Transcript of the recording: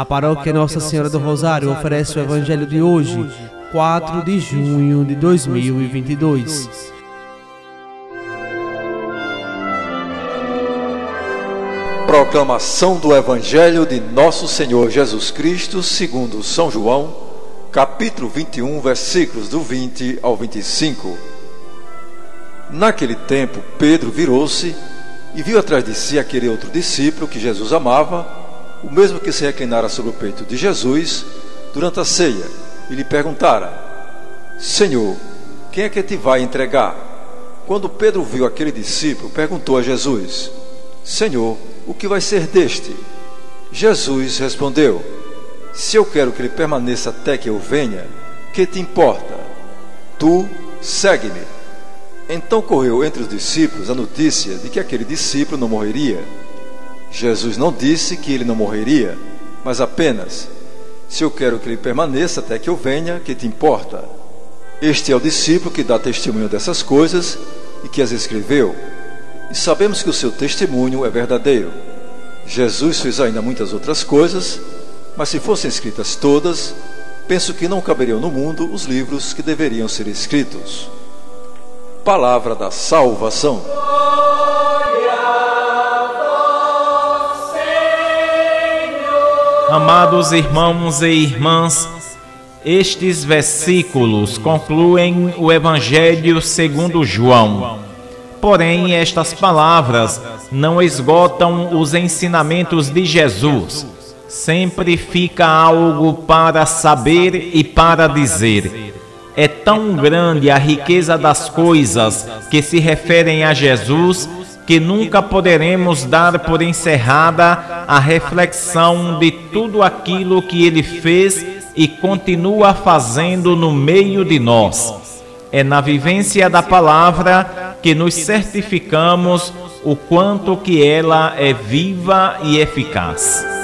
A paróquia Nossa Senhora do Rosário oferece o Evangelho de hoje, 4 de junho de 2022. Proclamação do Evangelho de Nosso Senhor Jesus Cristo, segundo São João, capítulo 21, versículos do 20 ao 25. Naquele tempo, Pedro virou-se e viu atrás de si aquele outro discípulo que Jesus amava o mesmo que se reclinara sobre o peito de Jesus durante a ceia e lhe perguntara: Senhor, quem é que te vai entregar? Quando Pedro viu aquele discípulo, perguntou a Jesus: Senhor, o que vai ser deste? Jesus respondeu: Se eu quero que ele permaneça até que eu venha, que te importa? Tu segue-me. Então correu entre os discípulos a notícia de que aquele discípulo não morreria. Jesus não disse que ele não morreria, mas apenas: Se eu quero que ele permaneça até que eu venha, que te importa? Este é o discípulo que dá testemunho dessas coisas e que as escreveu, e sabemos que o seu testemunho é verdadeiro. Jesus fez ainda muitas outras coisas, mas se fossem escritas todas, penso que não caberiam no mundo os livros que deveriam ser escritos. Palavra da salvação. Amados irmãos e irmãs, estes versículos concluem o Evangelho segundo João. Porém, estas palavras não esgotam os ensinamentos de Jesus. Sempre fica algo para saber e para dizer. É tão grande a riqueza das coisas que se referem a Jesus que nunca poderemos dar por encerrada a reflexão de tudo aquilo que ele fez e continua fazendo no meio de nós. É na vivência da palavra que nos certificamos o quanto que ela é viva e eficaz.